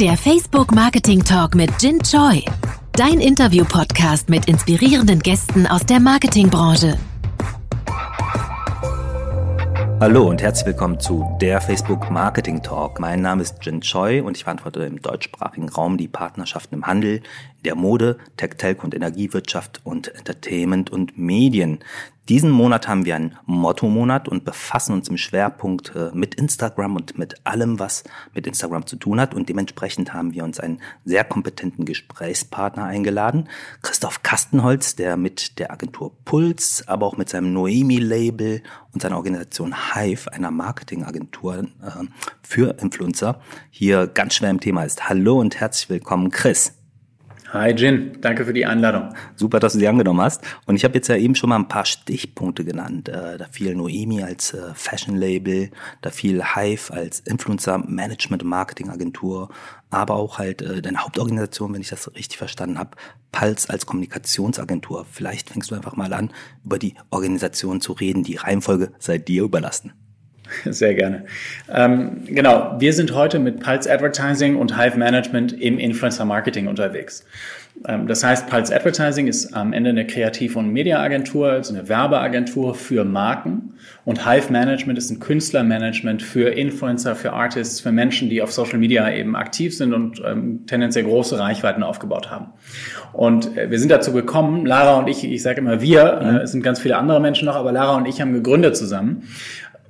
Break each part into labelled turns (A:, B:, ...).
A: Der Facebook Marketing Talk mit Jin Choi. Dein Interview-Podcast mit inspirierenden Gästen aus der Marketingbranche.
B: Hallo und herzlich willkommen zu der Facebook Marketing Talk. Mein Name ist Jin Choi und ich verantworte im deutschsprachigen Raum die Partnerschaften im Handel, der Mode, Tech, Telco und Energiewirtschaft und Entertainment und Medien. Diesen Monat haben wir einen Motto-Monat und befassen uns im Schwerpunkt äh, mit Instagram und mit allem, was mit Instagram zu tun hat. Und dementsprechend haben wir uns einen sehr kompetenten Gesprächspartner eingeladen. Christoph Kastenholz, der mit der Agentur Puls, aber auch mit seinem Noemi-Label und seiner Organisation Hive, einer Marketingagentur äh, für Influencer, hier ganz schwer im Thema ist. Hallo und herzlich willkommen, Chris.
C: Hi Jin, danke für die Einladung.
B: Super, dass du sie angenommen hast. Und ich habe jetzt ja eben schon mal ein paar Stichpunkte genannt. Äh, da fiel Noemi als äh, Fashion-Label, da fiel Hive als Influencer-Management- und Marketing-Agentur, aber auch halt äh, deine Hauptorganisation, wenn ich das richtig verstanden habe, Pulse als Kommunikationsagentur. Vielleicht fängst du einfach mal an, über die Organisation zu reden. Die Reihenfolge sei dir überlassen.
C: Sehr gerne. Ähm, genau, wir sind heute mit Pulse Advertising und Hive Management im Influencer Marketing unterwegs. Ähm, das heißt, Pulse Advertising ist am Ende eine Kreativ- und Mediaagentur, also eine Werbeagentur für Marken. Und Hive Management ist ein Künstlermanagement für Influencer, für Artists, für Menschen, die auf Social Media eben aktiv sind und ähm, tendenziell große Reichweiten aufgebaut haben. Und äh, wir sind dazu gekommen, Lara und ich, ich sage immer wir, äh, es sind ganz viele andere Menschen noch, aber Lara und ich haben gegründet zusammen.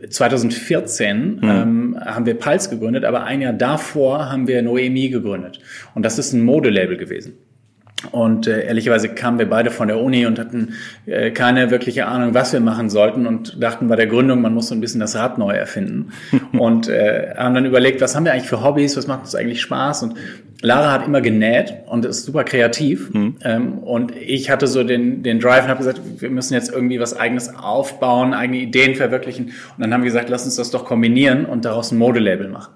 C: 2014 mhm. ähm, haben wir Pulse gegründet, aber ein Jahr davor haben wir Noemi gegründet. Und das ist ein Modelabel gewesen. Und äh, ehrlicherweise kamen wir beide von der Uni und hatten äh, keine wirkliche Ahnung, was wir machen sollten und dachten bei der Gründung, man muss so ein bisschen das Rad neu erfinden. und äh, haben dann überlegt, was haben wir eigentlich für Hobbys, was macht uns eigentlich Spaß? Und Lara hat immer genäht und ist super kreativ. Mhm. Ähm, und ich hatte so den, den Drive und habe gesagt, wir müssen jetzt irgendwie was eigenes aufbauen, eigene Ideen verwirklichen. Und dann haben wir gesagt, lass uns das doch kombinieren und daraus ein Modelabel machen.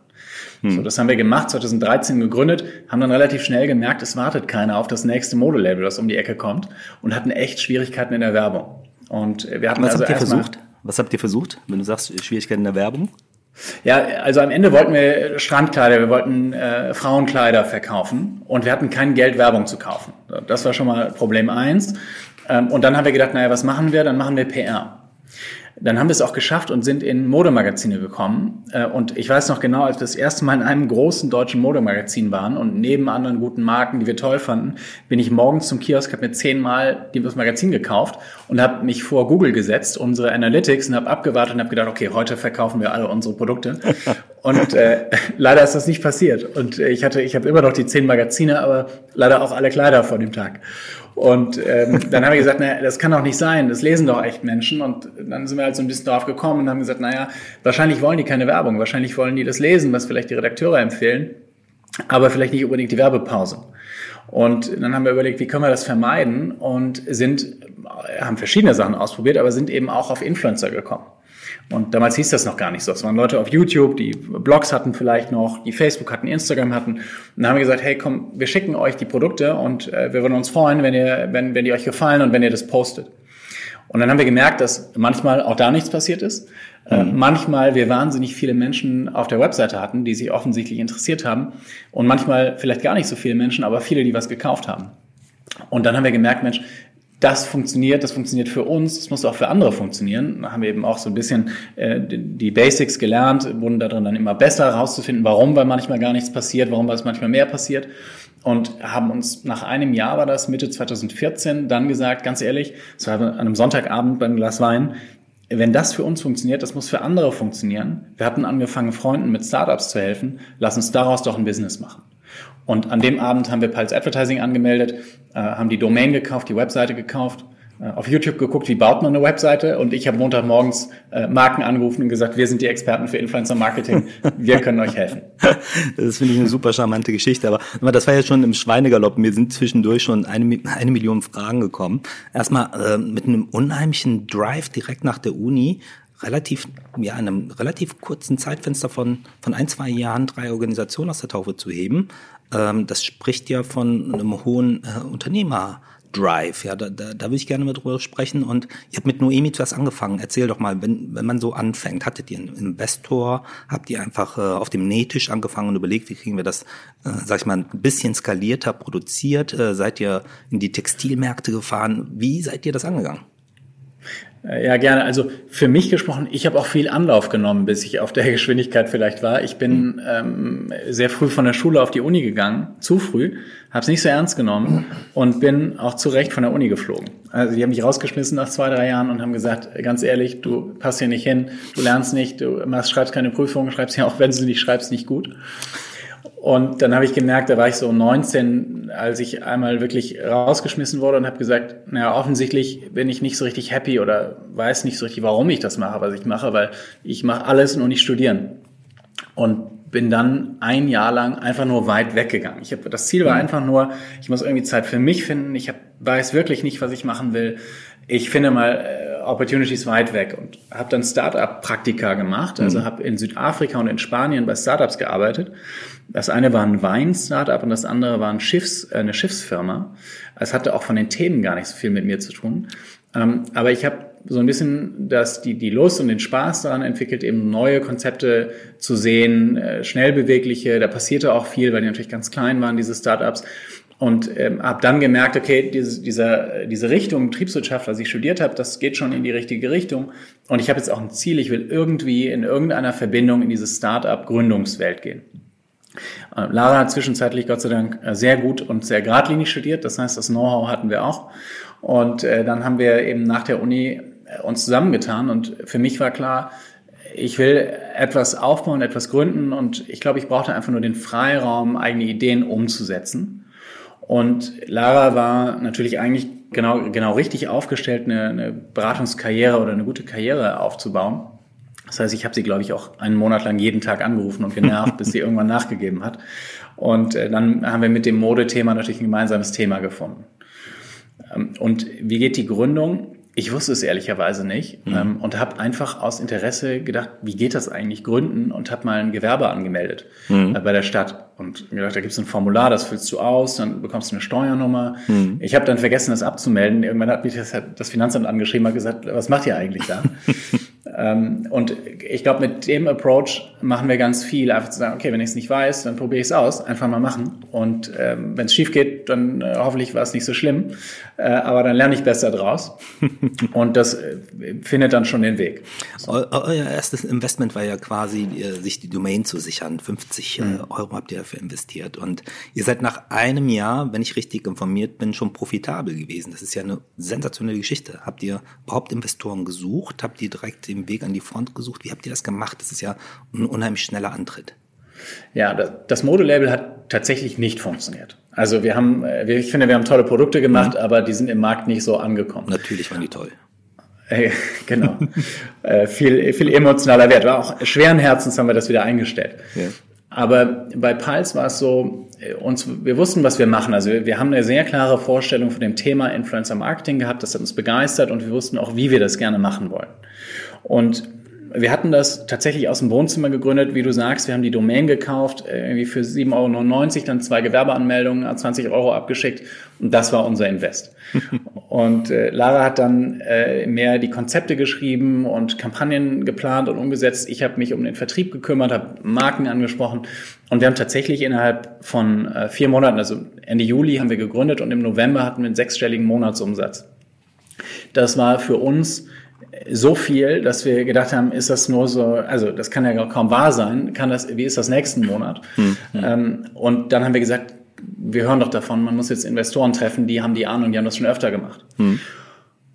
C: Hm. So, das haben wir gemacht, 2013 gegründet, haben dann relativ schnell gemerkt, es wartet keiner auf das nächste Modelabel, das um die Ecke kommt und hatten echt Schwierigkeiten in der Werbung. Und wir hatten
B: Was
C: also
B: habt ihr versucht? Was habt ihr versucht, wenn du sagst Schwierigkeiten in der Werbung?
C: Ja, also am Ende wollten wir Strandkleider, wir wollten äh, Frauenkleider verkaufen und wir hatten kein Geld, Werbung zu kaufen. Das war schon mal Problem eins. Ähm, und dann haben wir gedacht, naja, was machen wir? Dann machen wir PR. Dann haben wir es auch geschafft und sind in Modemagazine gekommen. Äh, und ich weiß noch genau, als wir das erste Mal in einem großen deutschen Modemagazin waren und neben anderen guten Marken, die wir toll fanden, bin ich morgens zum Kiosk, habe mir zehnmal das Magazin gekauft und habe mich vor Google gesetzt, unsere Analytics, und habe abgewartet und habe gedacht, okay, heute verkaufen wir alle unsere Produkte. Und äh, leider ist das nicht passiert. Und ich hatte, ich habe immer noch die zehn Magazine, aber leider auch alle Kleider vor dem Tag. Und ähm, dann haben wir gesagt, naja, das kann doch nicht sein, das lesen doch echt Menschen. Und dann sind wir halt so ein bisschen drauf gekommen und haben gesagt, naja, wahrscheinlich wollen die keine Werbung, wahrscheinlich wollen die das lesen, was vielleicht die Redakteure empfehlen, aber vielleicht nicht unbedingt die Werbepause. Und dann haben wir überlegt, wie können wir das vermeiden und sind, haben verschiedene Sachen ausprobiert, aber sind eben auch auf Influencer gekommen. Und damals hieß das noch gar nicht so. Es waren Leute auf YouTube, die Blogs hatten vielleicht noch, die Facebook hatten, Instagram hatten. Und dann haben wir gesagt, hey, komm, wir schicken euch die Produkte und äh, wir würden uns freuen, wenn ihr, wenn, wenn die euch gefallen und wenn ihr das postet. Und dann haben wir gemerkt, dass manchmal auch da nichts passiert ist. Äh, mhm. manchmal wir wahnsinnig viele Menschen auf der Webseite hatten, die sich offensichtlich interessiert haben. Und manchmal vielleicht gar nicht so viele Menschen, aber viele, die was gekauft haben. Und dann haben wir gemerkt, Mensch, das funktioniert, das funktioniert für uns, das muss auch für andere funktionieren. Da haben wir eben auch so ein bisschen äh, die Basics gelernt, wurden darin dann immer besser herauszufinden, warum weil manchmal gar nichts passiert, warum weil es manchmal mehr passiert und haben uns nach einem Jahr war das, Mitte 2014, dann gesagt, ganz ehrlich, es war an einem Sonntagabend beim Glas Wein, wenn das für uns funktioniert, das muss für andere funktionieren. Wir hatten angefangen, Freunden mit Startups zu helfen, lass uns daraus doch ein Business machen. Und an dem Abend haben wir Pulse Advertising angemeldet, äh, haben die Domain gekauft, die Webseite gekauft, äh, auf YouTube geguckt, wie baut man eine Webseite und ich habe Montagmorgens äh, Marken angerufen und gesagt, wir sind die Experten für Influencer Marketing, wir können euch helfen.
B: Das finde ich eine super charmante Geschichte, aber das war ja schon im Schweinegalopp. Mir sind zwischendurch schon eine, eine Million Fragen gekommen. Erstmal äh, mit einem unheimlichen Drive direkt nach der Uni relativ, ja, in einem relativ kurzen Zeitfenster von, von ein, zwei Jahren drei Organisationen aus der Taufe zu heben. Ähm, das spricht ja von einem hohen äh, Unternehmer. Drive. Ja, da, da, da würde ich gerne mal drüber sprechen. Und ihr habt mit Noemi zuerst angefangen. Erzähl doch mal, wenn, wenn man so anfängt, hattet ihr einen Investor? Habt ihr einfach äh, auf dem Nähtisch angefangen und überlegt, wie kriegen wir das, äh, sag ich mal, ein bisschen skalierter produziert? Äh, seid ihr in die Textilmärkte gefahren? Wie seid ihr das angegangen?
C: Äh, ja, gerne. Also für mich gesprochen, ich habe auch viel Anlauf genommen, bis ich auf der Geschwindigkeit vielleicht war. Ich bin ähm, sehr früh von der Schule auf die Uni gegangen, zu früh, habe es nicht so ernst genommen und bin auch zu Recht von der Uni geflogen. Also die haben mich rausgeschmissen nach zwei, drei Jahren und haben gesagt, ganz ehrlich, du passt hier nicht hin, du lernst nicht, du machst, schreibst keine Prüfungen, schreibst ja auch, wenn du nicht schreibst, nicht gut. Und dann habe ich gemerkt, da war ich so 19, als ich einmal wirklich rausgeschmissen wurde und habe gesagt, naja, offensichtlich bin ich nicht so richtig happy oder weiß nicht so richtig, warum ich das mache, was ich mache, weil ich mache alles nur nicht studieren. Und bin dann ein Jahr lang einfach nur weit weggegangen. Ich hab, das Ziel war mhm. einfach nur, ich muss irgendwie Zeit für mich finden. Ich hab, weiß wirklich nicht, was ich machen will. Ich finde mal äh, Opportunities weit weg und habe dann Startup-Praktika gemacht. Also mhm. habe in Südafrika und in Spanien bei Startups gearbeitet das eine war ein Wein-Startup und das andere war ein Schiffs, äh, eine Schiffsfirma. Es hatte auch von den Themen gar nicht so viel mit mir zu tun. Ähm, aber ich habe so ein bisschen das, die, die Lust und den Spaß daran entwickelt, eben neue Konzepte zu sehen, äh, schnell bewegliche. Da passierte auch viel, weil die natürlich ganz klein waren, diese Startups. Und ähm, habe dann gemerkt, okay, diese, dieser, diese Richtung Betriebswirtschaft, was ich studiert habe, das geht schon in die richtige Richtung. Und ich habe jetzt auch ein Ziel, ich will irgendwie in irgendeiner Verbindung in diese Startup-Gründungswelt gehen. Äh, Lara hat zwischenzeitlich Gott sei Dank äh, sehr gut und sehr geradlinig studiert. Das heißt, das Know-how hatten wir auch. Und äh, dann haben wir eben nach der Uni uns zusammengetan. Und für mich war klar, ich will etwas aufbauen, etwas gründen. Und ich glaube, ich brauchte einfach nur den Freiraum, eigene Ideen umzusetzen. Und Lara war natürlich eigentlich genau, genau richtig aufgestellt, eine, eine Beratungskarriere oder eine gute Karriere aufzubauen. Das heißt, ich habe sie, glaube ich, auch einen Monat lang jeden Tag angerufen und genervt, bis sie irgendwann nachgegeben hat. Und äh, dann haben wir mit dem Modethema natürlich ein gemeinsames Thema gefunden. Ähm, und wie geht die Gründung? Ich wusste es ehrlicherweise nicht mhm. ähm, und habe einfach aus Interesse gedacht, wie geht das eigentlich gründen und habe mal ein Gewerbe angemeldet mhm. äh, bei der Stadt und gedacht, da gibt es ein Formular, das füllst du aus, dann bekommst du eine Steuernummer. Mhm. Ich habe dann vergessen, das abzumelden. Irgendwann hat mich das, das Finanzamt angeschrieben und gesagt, was macht ihr eigentlich da? Ähm, und ich glaube, mit dem Approach machen wir ganz viel. Einfach zu sagen, okay, wenn ich es nicht weiß, dann probiere ich es aus. Einfach mal machen. Und ähm, wenn es schief geht, dann äh, hoffentlich war es nicht so schlimm. Äh, aber dann lerne ich besser draus. und das äh, findet dann schon den Weg.
B: So. Euer erstes Investment war ja quasi, äh, sich die Domain zu sichern. 50 mhm. Euro habt ihr dafür investiert. Und ihr seid nach einem Jahr, wenn ich richtig informiert bin, schon profitabel gewesen. Das ist ja eine sensationelle Geschichte. Habt ihr überhaupt Investoren gesucht? Habt ihr direkt den Weg an die Front gesucht? Wie habt ihr das gemacht? Das ist ja ein unheimlich schneller Antritt.
C: Ja, das Modelabel hat tatsächlich nicht funktioniert. Also wir haben, äh, ich finde, wir haben tolle Produkte gemacht, mhm. aber die sind im Markt nicht so angekommen.
B: Natürlich waren die toll.
C: Äh, genau. äh, viel, viel emotionaler Wert. War auch schweren Herzens haben wir das wieder eingestellt. Ja. Aber bei Pulse war es so, äh, uns, wir wussten, was wir machen. Also wir, wir, haben eine sehr klare Vorstellung von dem Thema Influencer Marketing gehabt. Das hat uns begeistert und wir wussten auch, wie wir das gerne machen wollen. Und wir hatten das tatsächlich aus dem Wohnzimmer gegründet, wie du sagst. Wir haben die Domain gekauft, äh, irgendwie für 7,99 Euro, dann zwei Gewerbeanmeldungen, 20 Euro abgeschickt und das war unser Invest. und äh, Lara hat dann äh, mehr die Konzepte geschrieben und Kampagnen geplant und umgesetzt. Ich habe mich um den Vertrieb gekümmert, habe Marken angesprochen und wir haben tatsächlich innerhalb von äh, vier Monaten, also Ende Juli haben wir gegründet und im November hatten wir einen sechsstelligen Monatsumsatz. Das war für uns so viel, dass wir gedacht haben, ist das nur so, also das kann ja kaum wahr sein, kann das, wie ist das nächsten Monat? Hm, hm. Ähm, und dann haben wir gesagt, wir hören doch davon, man muss jetzt Investoren treffen, die haben die Ahnung, die haben das schon öfter gemacht. Hm.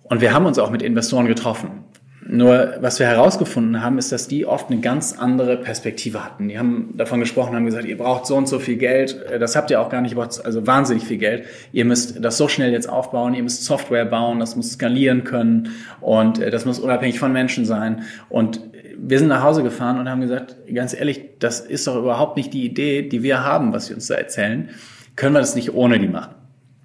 C: Und wir haben uns auch mit Investoren getroffen. Nur was wir herausgefunden haben, ist, dass die oft eine ganz andere Perspektive hatten. Die haben davon gesprochen, haben gesagt, ihr braucht so und so viel Geld, das habt ihr auch gar nicht, also wahnsinnig viel Geld. Ihr müsst das so schnell jetzt aufbauen, ihr müsst Software bauen, das muss skalieren können und äh, das muss unabhängig von Menschen sein. Und wir sind nach Hause gefahren und haben gesagt, ganz ehrlich, das ist doch überhaupt nicht die Idee, die wir haben, was sie uns da erzählen. Können wir das nicht ohne die machen?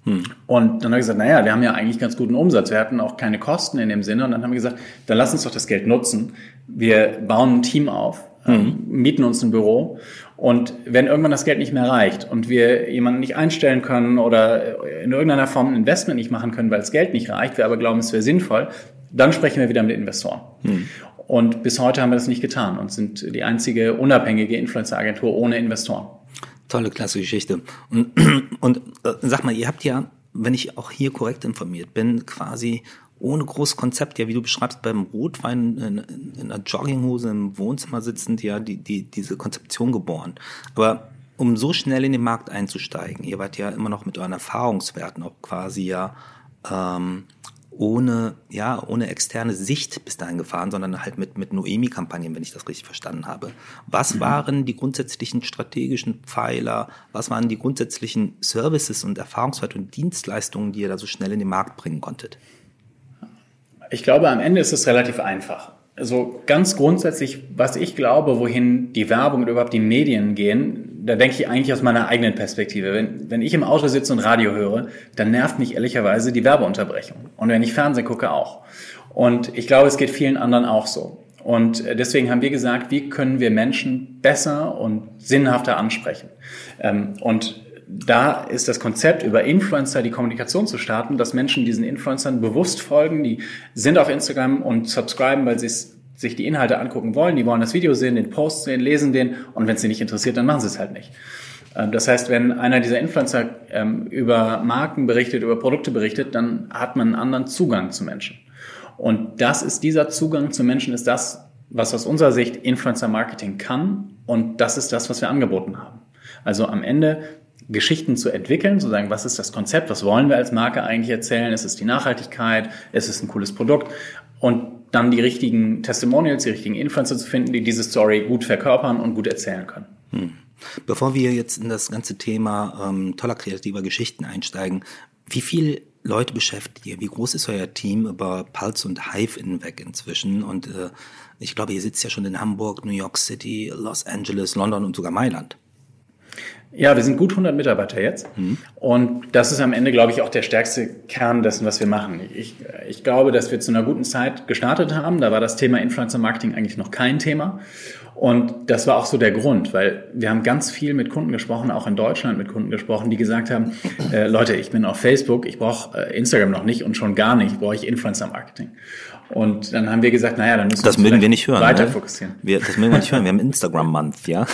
C: Hm. Und dann habe ich gesagt, naja, wir haben ja eigentlich ganz guten Umsatz. Wir hatten auch keine Kosten in dem Sinne. Und dann haben wir gesagt, dann lass uns doch das Geld nutzen. Wir bauen ein Team auf, ähm, mhm. mieten uns ein Büro und wenn irgendwann das Geld nicht mehr reicht und wir jemanden nicht einstellen können oder in irgendeiner Form ein Investment nicht machen können, weil das Geld nicht reicht, wir aber glauben, es wäre sinnvoll, dann sprechen wir wieder mit Investoren. Mhm. Und bis heute haben wir das nicht getan und sind die einzige unabhängige Influencer-Agentur ohne Investoren.
B: Tolle, klasse Geschichte. Und, und äh, sag mal, ihr habt ja, wenn ich auch hier korrekt informiert bin, quasi ohne großes Konzept, ja, wie du beschreibst, beim Rotwein in, in einer Jogginghose im Wohnzimmer sitzend, ja, die, die, diese Konzeption geboren. Aber um so schnell in den Markt einzusteigen, ihr wart ja immer noch mit euren Erfahrungswerten auch quasi ja ähm, ohne, ja, ohne externe Sicht bis dahin gefahren, sondern halt mit, mit Noemi-Kampagnen, wenn ich das richtig verstanden habe. Was mhm. waren die grundsätzlichen strategischen Pfeiler? Was waren die grundsätzlichen Services und Erfahrungswerte und Dienstleistungen, die ihr da so schnell in den Markt bringen konntet?
C: Ich glaube, am Ende ist es relativ einfach. Also ganz grundsätzlich, was ich glaube, wohin die Werbung und überhaupt die Medien gehen, da denke ich eigentlich aus meiner eigenen Perspektive. Wenn, wenn ich im Auto sitze und Radio höre, dann nervt mich ehrlicherweise die Werbeunterbrechung. Und wenn ich Fernsehen gucke, auch. Und ich glaube, es geht vielen anderen auch so. Und deswegen haben wir gesagt, wie können wir Menschen besser und sinnhafter ansprechen? Ähm, und da ist das Konzept, über Influencer die Kommunikation zu starten, dass Menschen diesen Influencern bewusst folgen, die sind auf Instagram und subscriben, weil sie sich die Inhalte angucken wollen, die wollen das Video sehen, den Post sehen, lesen den und wenn es sie nicht interessiert, dann machen sie es halt nicht. Ähm, das heißt, wenn einer dieser Influencer ähm, über Marken berichtet, über Produkte berichtet, dann hat man einen anderen Zugang zu Menschen. Und das ist dieser Zugang zu Menschen, ist das, was aus unserer Sicht Influencer Marketing kann. Und das ist das, was wir angeboten haben. Also am Ende Geschichten zu entwickeln, zu sagen, was ist das Konzept, was wollen wir als Marke eigentlich erzählen, ist es die Nachhaltigkeit, ist es ein cooles Produkt und dann die richtigen Testimonials, die richtigen Influencer zu finden, die diese Story gut verkörpern und gut erzählen können. Hm.
B: Bevor wir jetzt in das ganze Thema ähm, toller kreativer Geschichten einsteigen, wie viel Leute beschäftigt ihr? Wie groß ist euer Team über Pulse und Hive hinweg inzwischen? Und äh, ich glaube, ihr sitzt ja schon in Hamburg, New York City, Los Angeles, London und sogar Mailand.
C: Ja, wir sind gut 100 Mitarbeiter jetzt. Mhm. Und das ist am Ende, glaube ich, auch der stärkste Kern dessen, was wir machen. Ich, ich glaube, dass wir zu einer guten Zeit gestartet haben. Da war das Thema Influencer Marketing eigentlich noch kein Thema. Und das war auch so der Grund, weil wir haben ganz viel mit Kunden gesprochen, auch in Deutschland mit Kunden gesprochen, die gesagt haben, äh, Leute, ich bin auf Facebook, ich brauche äh, Instagram noch nicht und schon gar nicht brauche ich Influencer Marketing. Und dann haben wir gesagt, naja, dann müssen
B: das wir, mögen wir nicht hören,
C: weiter ne? fokussieren.
B: Wir, das mögen wir nicht hören. Wir haben Instagram-Month, ja?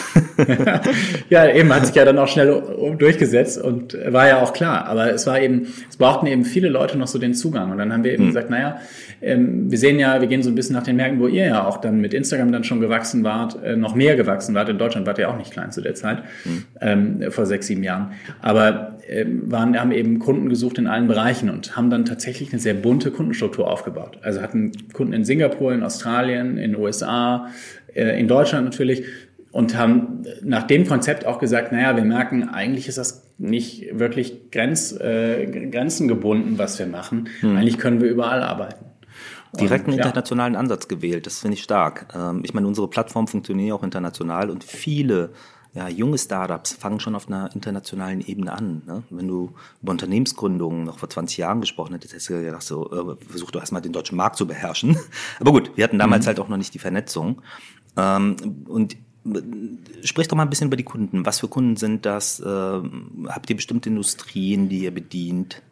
C: ja, eben hat sich ja dann auch schnell durchgesetzt und war ja auch klar. Aber es war eben, es brauchten eben viele Leute noch so den Zugang. Und dann haben wir eben hm. gesagt, naja, ähm, wir sehen ja, wir gehen so ein bisschen nach den Märkten, wo ihr ja auch dann mit Instagram dann schon gewachsen wart, äh, noch mehr gewachsen wart. In Deutschland wart ihr auch nicht klein zu der Zeit, hm. ähm, vor sechs, sieben Jahren. Aber waren, haben eben Kunden gesucht in allen Bereichen und haben dann tatsächlich eine sehr bunte Kundenstruktur aufgebaut. Also hatten Kunden in Singapur, in Australien, in den USA, äh, in Deutschland natürlich und haben nach dem Konzept auch gesagt, naja, wir merken, eigentlich ist das nicht wirklich grenz, äh, grenzengebunden, was wir machen. Hm. Eigentlich können wir überall arbeiten.
B: Direkt einen internationalen ja. Ansatz gewählt, das finde ich stark. Ähm, ich meine, unsere Plattform funktioniert auch international und viele ja, junge Startups fangen schon auf einer internationalen Ebene an. Ne? Wenn du über Unternehmensgründungen noch vor 20 Jahren gesprochen hättest, hättest du gedacht, so, äh, versuch doch erstmal den deutschen Markt zu beherrschen. Aber gut, wir hatten damals mhm. halt auch noch nicht die Vernetzung. Ähm, und äh, Sprich doch mal ein bisschen über die Kunden. Was für Kunden sind das? Ähm, habt ihr bestimmte Industrien, die ihr bedient?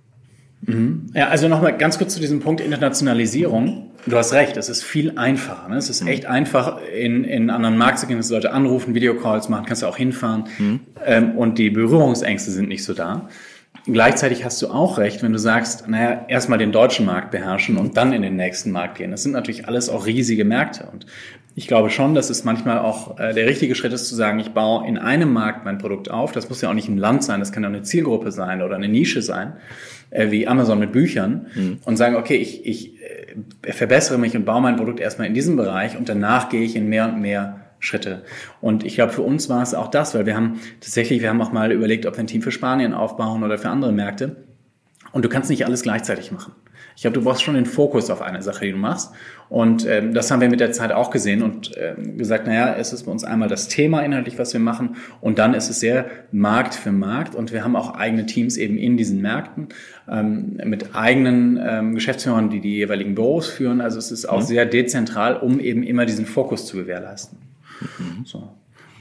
C: Mhm. Ja, also nochmal ganz kurz zu diesem Punkt Internationalisierung. Du hast recht, es ist viel einfacher. Ne? Es ist echt einfach, in, in anderen Markt zu gehen, dass Leute anrufen, Videocalls machen, kannst du auch hinfahren. Mhm. Ähm, und die Berührungsängste sind nicht so da. Gleichzeitig hast du auch recht, wenn du sagst, naja, erstmal den deutschen Markt beherrschen und dann in den nächsten Markt gehen. Das sind natürlich alles auch riesige Märkte. Und ich glaube schon, dass es manchmal auch äh, der richtige Schritt ist zu sagen, ich baue in einem Markt mein Produkt auf. Das muss ja auch nicht ein Land sein, das kann ja eine Zielgruppe sein oder eine Nische sein äh, wie Amazon mit Büchern mhm. und sagen, okay, ich, ich äh, verbessere mich und baue mein Produkt erstmal in diesem Bereich und danach gehe ich in mehr und mehr Schritte. Und ich glaube, für uns war es auch das, weil wir haben tatsächlich, wir haben auch mal überlegt, ob wir ein Team für Spanien aufbauen oder für andere Märkte. Und du kannst nicht alles gleichzeitig machen. Ich glaube, du brauchst schon den Fokus auf eine Sache, die du machst. Und ähm, das haben wir mit der Zeit auch gesehen und ähm, gesagt, naja, es ist bei uns einmal das Thema inhaltlich, was wir machen. Und dann ist es sehr Markt für Markt. Und wir haben auch eigene Teams eben in diesen Märkten ähm, mit eigenen ähm, Geschäftsführern, die die jeweiligen Büros führen. Also es ist auch mhm. sehr dezentral, um eben immer diesen Fokus zu gewährleisten.
B: Mhm. So.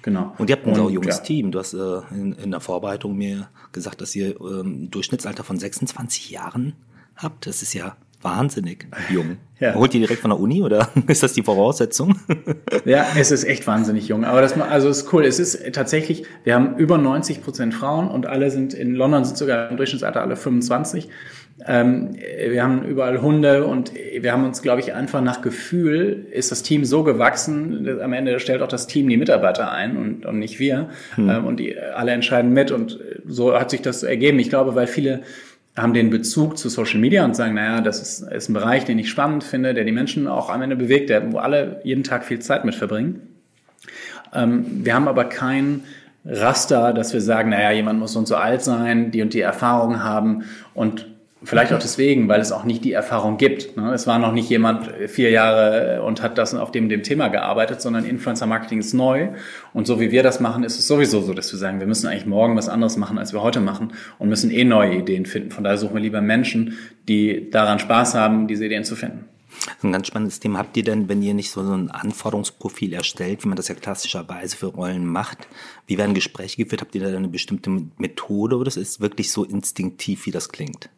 B: Genau. Und ihr habt ein und, junges ja. Team. Du hast äh, in, in, der Vorbereitung mir gesagt, dass ihr ähm, Durchschnittsalter von 26 Jahren habt. Das ist ja wahnsinnig jung. Ja. Holt ihr direkt von der Uni oder ist das die Voraussetzung?
C: ja, es ist echt wahnsinnig jung. Aber das also ist cool. Es ist tatsächlich, wir haben über 90 Prozent Frauen und alle sind in London sind sogar im Durchschnittsalter alle 25. Ähm, wir haben überall Hunde und wir haben uns, glaube ich, einfach nach Gefühl ist das Team so gewachsen. Am Ende stellt auch das Team die Mitarbeiter ein und, und nicht wir. Hm. Ähm, und die alle entscheiden mit und so hat sich das ergeben. Ich glaube, weil viele haben den Bezug zu Social Media und sagen, naja, das ist, ist ein Bereich, den ich spannend finde, der die Menschen auch am Ende bewegt, der, wo alle jeden Tag viel Zeit mit verbringen. Ähm, wir haben aber kein Raster, dass wir sagen, naja, jemand muss so und so alt sein, die und die Erfahrungen haben und Vielleicht auch deswegen, weil es auch nicht die Erfahrung gibt. Ne? Es war noch nicht jemand vier Jahre und hat das auf dem, dem Thema gearbeitet, sondern Influencer Marketing ist neu. Und so wie wir das machen, ist es sowieso so, dass wir sagen, wir müssen eigentlich morgen was anderes machen, als wir heute machen und müssen eh neue Ideen finden. Von daher suchen wir lieber Menschen, die daran Spaß haben, diese Ideen zu finden.
B: Ein ganz spannendes Thema. Habt ihr denn, wenn ihr nicht so ein Anforderungsprofil erstellt, wie man das ja klassischerweise für Rollen macht, wie werden Gespräche geführt? Habt ihr da eine bestimmte Methode oder ist es wirklich so instinktiv, wie das klingt?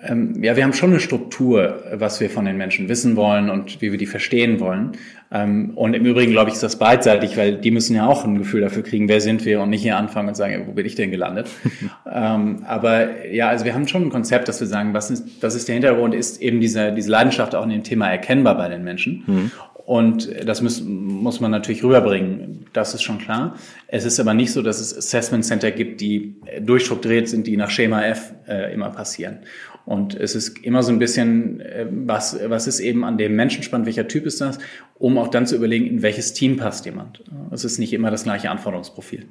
C: Ähm, ja, wir haben schon eine Struktur, was wir von den Menschen wissen wollen und wie wir die verstehen wollen. Ähm, und im Übrigen, glaube ich, ist das beidseitig, weil die müssen ja auch ein Gefühl dafür kriegen, wer sind wir und nicht hier anfangen und sagen, wo bin ich denn gelandet? ähm, aber ja, also wir haben schon ein Konzept, dass wir sagen, was ist, was ist der Hintergrund, ist eben diese, diese Leidenschaft auch in dem Thema erkennbar bei den Menschen. Mhm. Und das muss, muss man natürlich rüberbringen. Das ist schon klar. Es ist aber nicht so, dass es Assessment Center gibt, die durchstrukturiert sind, die nach Schema F äh, immer passieren. Und es ist immer so ein bisschen, äh, was, was ist eben an dem Menschen spannend, welcher Typ ist das, um auch dann zu überlegen, in welches Team passt jemand. Es ist nicht immer das gleiche Anforderungsprofil.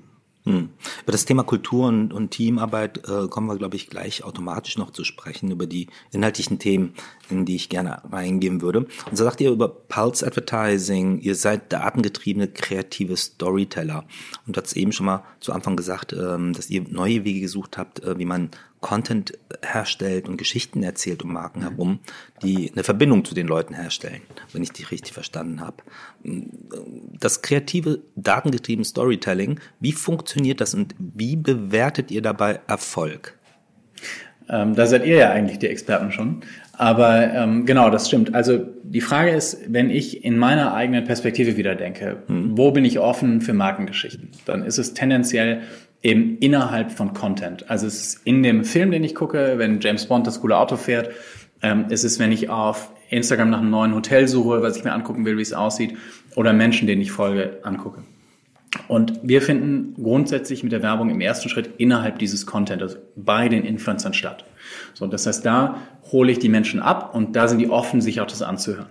B: Hm. Über das Thema Kultur und, und Teamarbeit äh, kommen wir, glaube ich, gleich automatisch noch zu sprechen, über die inhaltlichen Themen, in die ich gerne reingehen würde. Und so sagt ihr über Pulse Advertising, ihr seid datengetriebene kreative Storyteller. Und du hast eben schon mal zu Anfang gesagt, ähm, dass ihr neue Wege gesucht habt, äh, wie man Content herstellt und Geschichten erzählt um Marken herum, die eine Verbindung zu den Leuten herstellen, wenn ich dich richtig verstanden habe. Das kreative, datengetriebene Storytelling, wie funktioniert das und wie bewertet ihr dabei Erfolg?
C: Ähm, da seid ihr ja eigentlich die Experten schon. Aber ähm, genau, das stimmt. Also die Frage ist, wenn ich in meiner eigenen Perspektive wieder denke, hm. wo bin ich offen für Markengeschichten? Dann ist es tendenziell eben innerhalb von Content. Also es ist in dem Film, den ich gucke, wenn James Bond das coole Auto fährt, ähm, ist es, wenn ich auf Instagram nach einem neuen Hotel suche, was ich mir angucken will, wie es aussieht, oder Menschen, denen ich folge, angucke. Und wir finden grundsätzlich mit der Werbung im ersten Schritt innerhalb dieses Content, also bei den Influencern statt. So, das heißt, da hole ich die Menschen ab und da sind die offen, sich auch das anzuhören.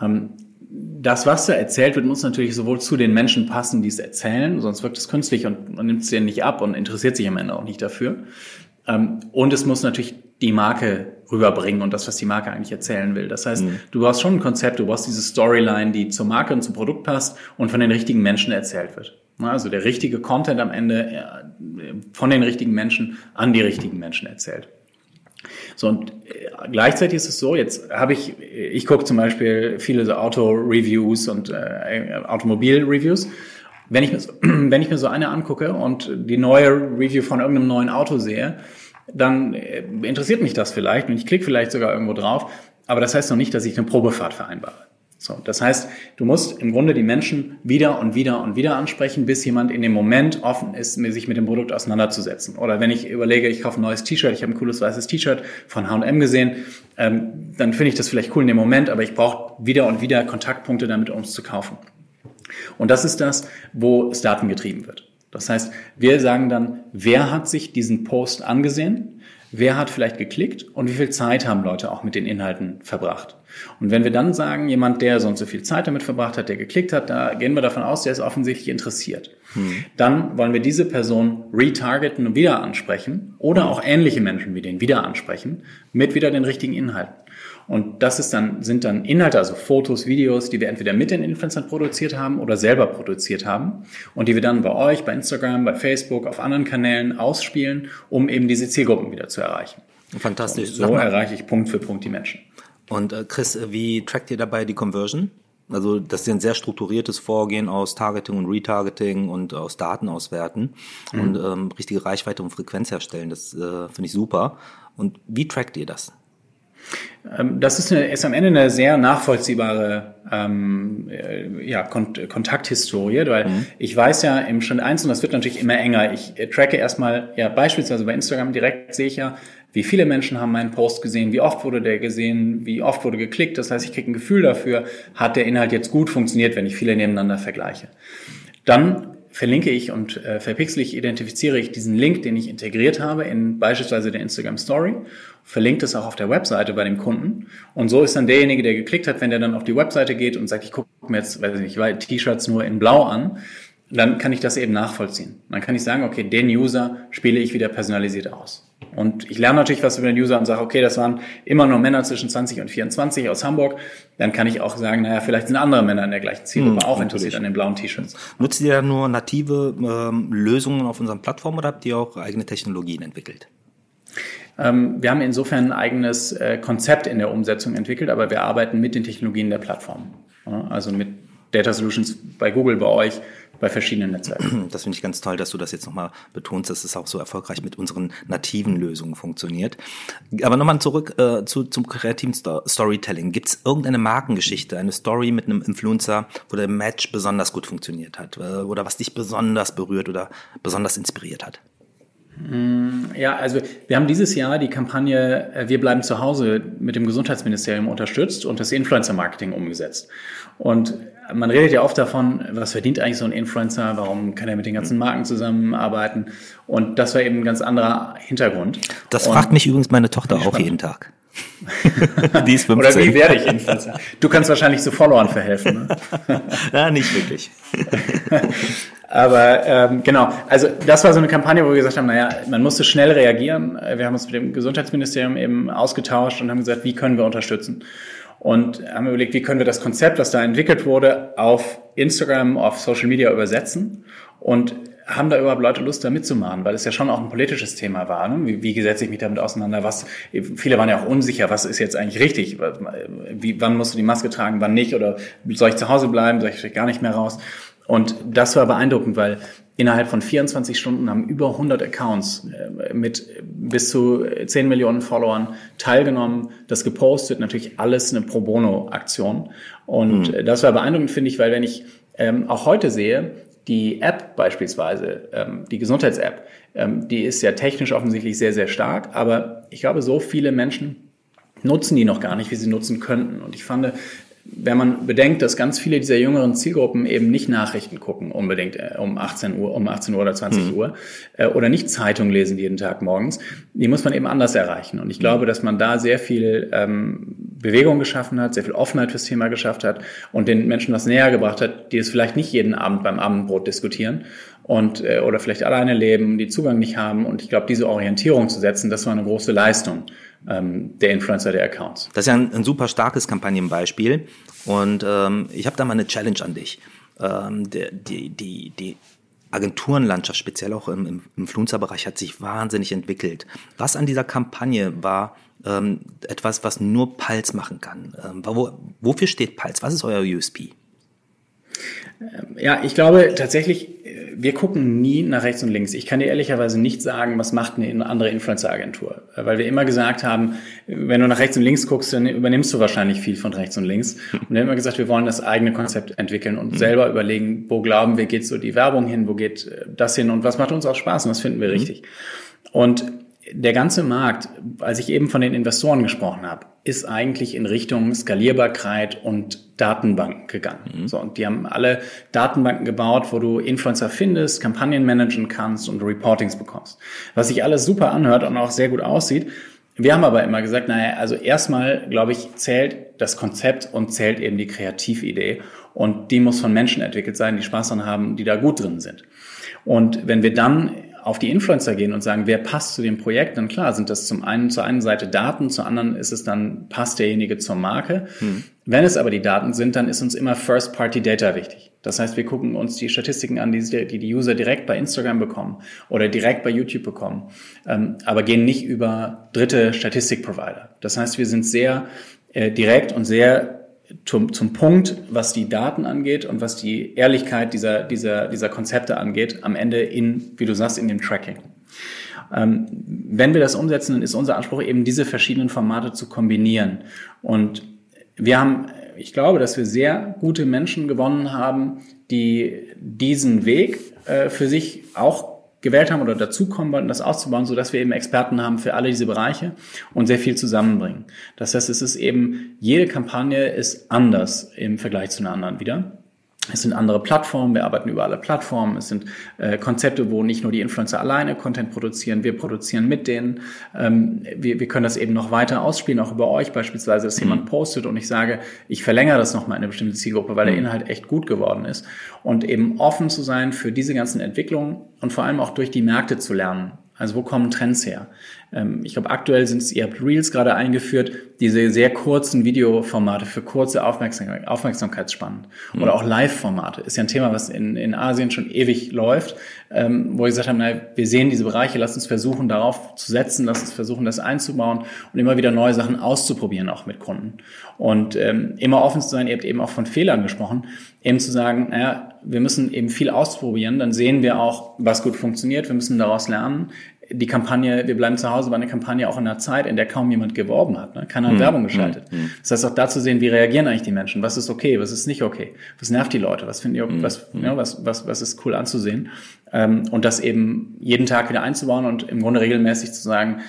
C: Ähm, das, was da erzählt wird, muss natürlich sowohl zu den Menschen passen, die es erzählen, sonst wirkt es künstlich und man nimmt es denen nicht ab und interessiert sich am Ende auch nicht dafür. Ähm, und es muss natürlich die Marke rüberbringen und das, was die Marke eigentlich erzählen will. Das heißt, mhm. du brauchst schon ein Konzept, du brauchst diese Storyline, die zur Marke und zum Produkt passt und von den richtigen Menschen erzählt wird. Also der richtige Content am Ende von den richtigen Menschen an die richtigen Menschen erzählt. So, und äh, gleichzeitig ist es so, jetzt habe ich, ich gucke zum Beispiel viele so Auto-Reviews und äh, Automobil-Reviews. Wenn ich, mir so, wenn ich mir so eine angucke und die neue Review von irgendeinem neuen Auto sehe, dann äh, interessiert mich das vielleicht und ich klicke vielleicht sogar irgendwo drauf. Aber das heißt noch nicht, dass ich eine Probefahrt vereinbare. So, das heißt, du musst im Grunde die Menschen wieder und wieder und wieder ansprechen, bis jemand in dem Moment offen ist, sich mit dem Produkt auseinanderzusetzen. Oder wenn ich überlege, ich kaufe ein neues T-Shirt, ich habe ein cooles weißes T-Shirt von H&M gesehen, ähm, dann finde ich das vielleicht cool in dem Moment, aber ich brauche wieder und wieder Kontaktpunkte damit, um es zu kaufen. Und das ist das, wo es datengetrieben wird. Das heißt, wir sagen dann, wer hat sich diesen Post angesehen? Wer hat vielleicht geklickt und wie viel Zeit haben Leute auch mit den Inhalten verbracht? Und wenn wir dann sagen, jemand, der so und so viel Zeit damit verbracht hat, der geklickt hat, da gehen wir davon aus, der ist offensichtlich interessiert. Hm. Dann wollen wir diese Person retargeten und wieder ansprechen oder auch ähnliche Menschen wie den wieder ansprechen mit wieder den richtigen Inhalten. Und das ist dann, sind dann Inhalte, also Fotos, Videos, die wir entweder mit den Influencern produziert haben oder selber produziert haben und die wir dann bei euch, bei Instagram, bei Facebook, auf anderen Kanälen ausspielen, um eben diese Zielgruppen wieder zu erreichen.
B: Fantastisch.
C: Und so erreiche ich Punkt für Punkt die Menschen.
B: Und äh, Chris, wie trackt ihr dabei die Conversion? Also das ist ein sehr strukturiertes Vorgehen aus Targeting und Retargeting und aus Daten auswerten mhm. und ähm, richtige Reichweite und Frequenz herstellen. Das äh, finde ich super. Und wie trackt ihr das?
C: Ähm, das ist, eine, ist am Ende eine sehr nachvollziehbare ähm, äh, ja, Kont Kontakthistorie, weil mhm. ich weiß ja im Schritt eins und das wird natürlich immer enger. Ich äh, tracke erstmal, ja, beispielsweise bei Instagram direkt sehe ich ja, wie viele Menschen haben meinen Post gesehen, wie oft wurde der gesehen, wie oft wurde geklickt. Das heißt, ich kriege ein Gefühl dafür, hat der Inhalt jetzt gut funktioniert, wenn ich viele nebeneinander vergleiche. Dann verlinke ich und äh, verpixelig identifiziere ich diesen Link, den ich integriert habe in beispielsweise der Instagram Story, verlinkt es auch auf der Webseite bei dem Kunden und so ist dann derjenige, der geklickt hat, wenn der dann auf die Webseite geht und sagt, ich gucke mir jetzt, weiß ich nicht, T-Shirts nur in Blau an, dann kann ich das eben nachvollziehen. Dann kann ich sagen, okay, den User spiele ich wieder personalisiert aus. Und ich lerne natürlich was über den User und sage, okay, das waren immer nur Männer zwischen 20 und 24 aus Hamburg. Dann kann ich auch sagen, naja, vielleicht sind andere Männer in der gleichen Zielgruppe hm, auch interessiert an den blauen T-Shirts.
B: Nutzt ihr da nur native ähm, Lösungen auf unseren Plattformen oder habt ihr auch eigene Technologien entwickelt?
C: Ähm, wir haben insofern ein eigenes äh, Konzept in der Umsetzung entwickelt, aber wir arbeiten mit den Technologien der Plattform. Ja, also mit Data Solutions bei Google, bei euch, bei verschiedenen Netzwerken.
B: Das finde ich ganz toll, dass du das jetzt nochmal betonst, dass es auch so erfolgreich mit unseren nativen Lösungen funktioniert. Aber nochmal zurück äh, zu, zum kreativen Sto Storytelling. Gibt es irgendeine Markengeschichte, eine Story mit einem Influencer, wo der Match besonders gut funktioniert hat äh, oder was dich besonders berührt oder besonders inspiriert hat?
C: Mm, ja, also wir haben dieses Jahr die Kampagne äh, Wir bleiben zu Hause mit dem Gesundheitsministerium unterstützt und das Influencer-Marketing umgesetzt. Und man redet ja oft davon, was verdient eigentlich so ein Influencer, warum kann er mit den ganzen Marken zusammenarbeiten? Und das war eben ein ganz anderer Hintergrund.
B: Das fragt mich übrigens meine Tochter auch jeden Tag.
C: Die ist 15. Oder wie werde ich Influencer? Du kannst wahrscheinlich zu Followern verhelfen.
B: Ne? ja, nicht wirklich.
C: Aber ähm, genau, also das war so eine Kampagne, wo wir gesagt haben, naja, man musste schnell reagieren. Wir haben uns mit dem Gesundheitsministerium eben ausgetauscht und haben gesagt, wie können wir unterstützen? Und haben überlegt, wie können wir das Konzept, was da entwickelt wurde, auf Instagram, auf Social Media übersetzen und haben da überhaupt Leute Lust, da mitzumachen, weil es ja schon auch ein politisches Thema war. Ne? Wie, wie setze ich mich damit auseinander? Was, viele waren ja auch unsicher, was ist jetzt eigentlich richtig? Wie, wann musst du die Maske tragen, wann nicht? Oder soll ich zu Hause bleiben? Soll ich gar nicht mehr raus? Und das war beeindruckend, weil innerhalb von 24 Stunden haben über 100 Accounts äh, mit bis zu 10 Millionen Followern teilgenommen, das gepostet, natürlich alles eine Pro Bono-Aktion. Und mhm. das war beeindruckend, finde ich, weil wenn ich ähm, auch heute sehe, die App beispielsweise, ähm, die Gesundheits-App, ähm, die ist ja technisch offensichtlich sehr, sehr stark, aber ich glaube, so viele Menschen nutzen die noch gar nicht, wie sie nutzen könnten. Und ich fand, wenn man bedenkt, dass ganz viele dieser jüngeren Zielgruppen eben nicht Nachrichten gucken, unbedingt äh, um 18 Uhr, um 18 Uhr oder 20 mhm. Uhr, äh, oder nicht Zeitung lesen jeden Tag morgens, die muss man eben anders erreichen. Und ich glaube, dass man da sehr viel ähm, Bewegung geschaffen hat, sehr viel Offenheit fürs Thema geschafft hat und den Menschen das näher gebracht hat, die es vielleicht nicht jeden Abend beim Abendbrot diskutieren und äh, oder vielleicht alleine leben, die Zugang nicht haben. Und ich glaube, diese Orientierung zu setzen, das war eine große Leistung ähm, der Influencer der Accounts.
B: Das ist ja ein, ein super starkes Kampagnenbeispiel. Und ähm, ich habe da mal eine Challenge an dich. Ähm, der, die, die, die Agenturenlandschaft, speziell auch im, im Influencer-Bereich, hat sich wahnsinnig entwickelt. Was an dieser Kampagne war ähm, etwas, was nur Pulse machen kann? Ähm, wo, wofür steht Pulse? Was ist euer USP?
C: Ja, ich glaube tatsächlich, wir gucken nie nach rechts und links. Ich kann dir ehrlicherweise nicht sagen, was macht eine andere Influencer-Agentur. Weil wir immer gesagt haben, wenn du nach rechts und links guckst, dann übernimmst du wahrscheinlich viel von rechts und links. Und wir haben immer gesagt, wir wollen das eigene Konzept entwickeln und mhm. selber überlegen, wo glauben wir, geht so die Werbung hin, wo geht das hin und was macht uns auch Spaß und was finden wir mhm. richtig. Und der ganze Markt, als ich eben von den Investoren gesprochen habe, ist eigentlich in Richtung Skalierbarkeit und Datenbanken gegangen. Mhm. So, und die haben alle Datenbanken gebaut, wo du Influencer findest, Kampagnen managen kannst und Reportings bekommst. Was sich alles super anhört und auch sehr gut aussieht. Wir haben aber immer gesagt, naja, also erstmal, glaube ich, zählt das Konzept und zählt eben die Kreatividee. Und die muss von Menschen entwickelt sein, die Spaß daran haben, die da gut drin sind. Und wenn wir dann auf die Influencer gehen und sagen, wer passt zu dem Projekt, dann klar sind das zum einen zur einen Seite Daten, zur anderen ist es dann passt derjenige zur Marke. Hm. Wenn es aber die Daten sind, dann ist uns immer First-Party-Data wichtig. Das heißt, wir gucken uns die Statistiken an, die die User direkt bei Instagram bekommen oder direkt bei YouTube bekommen, ähm, aber gehen nicht über dritte Statistikprovider. Das heißt, wir sind sehr äh, direkt und sehr zum, zum Punkt, was die Daten angeht und was die Ehrlichkeit dieser, dieser, dieser Konzepte angeht, am Ende in, wie du sagst, in dem Tracking. Ähm, wenn wir das umsetzen, dann ist unser Anspruch eben, diese verschiedenen Formate zu kombinieren. Und wir haben, ich glaube, dass wir sehr gute Menschen gewonnen haben, die diesen Weg äh, für sich auch gewählt haben oder dazukommen wollten, das auszubauen, so dass wir eben Experten haben für alle diese Bereiche und sehr viel zusammenbringen. Das heißt, es ist eben, jede Kampagne ist anders im Vergleich zu einer anderen wieder. Es sind andere Plattformen, wir arbeiten über alle Plattformen. Es sind äh, Konzepte, wo nicht nur die Influencer alleine Content produzieren, wir produzieren mit denen. Ähm, wir, wir können das eben noch weiter ausspielen, auch über euch beispielsweise, dass mhm. jemand postet und ich sage, ich verlängere das nochmal in eine bestimmte Zielgruppe, weil der mhm. Inhalt echt gut geworden ist. Und eben offen zu sein für diese ganzen Entwicklungen und vor allem auch durch die Märkte zu lernen. Also wo kommen Trends her? Ähm, ich glaube, aktuell sind es, ihr habt Reels gerade eingeführt, diese sehr kurzen Videoformate für kurze Aufmerksam Aufmerksamkeitsspannen. Mhm. Oder auch Live-Formate. Ist ja ein Thema, was in, in Asien schon ewig läuft, ähm, wo wir gesagt haben, na, wir sehen diese Bereiche, lass uns versuchen, darauf zu setzen, lass uns versuchen, das einzubauen und immer wieder neue Sachen auszuprobieren, auch mit Kunden. Und ähm, immer offen zu sein, ihr habt eben auch von Fehlern gesprochen, eben zu sagen, naja, wir müssen eben viel ausprobieren, dann sehen wir auch, was gut funktioniert, wir müssen daraus lernen die Kampagne, wir bleiben zu Hause, war eine Kampagne auch in einer Zeit, in der kaum jemand geworben hat. Ne? Keiner hat hm, Werbung hm, geschaltet. Hm, das heißt auch da zu sehen, wie reagieren eigentlich die Menschen? Was ist okay, was ist nicht okay? Was nervt die Leute? Was finden die, hm, was, hm. ja, was, was, was ist cool anzusehen? Ähm, und das eben jeden Tag wieder einzubauen und im Grunde regelmäßig zu sagen,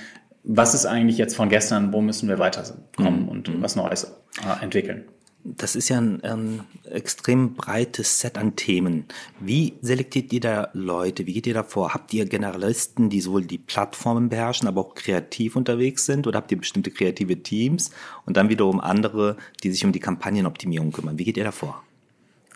C: was ist eigentlich jetzt von gestern, wo müssen wir weiterkommen hm, und was Neues äh, entwickeln?
B: Das ist ja ein ähm, extrem breites Set an Themen. Wie selektiert ihr da Leute? Wie geht ihr da vor? Habt ihr Generalisten, die sowohl die Plattformen beherrschen, aber auch kreativ unterwegs sind? Oder habt ihr bestimmte kreative Teams und dann wiederum andere, die sich um die Kampagnenoptimierung kümmern? Wie geht ihr da vor?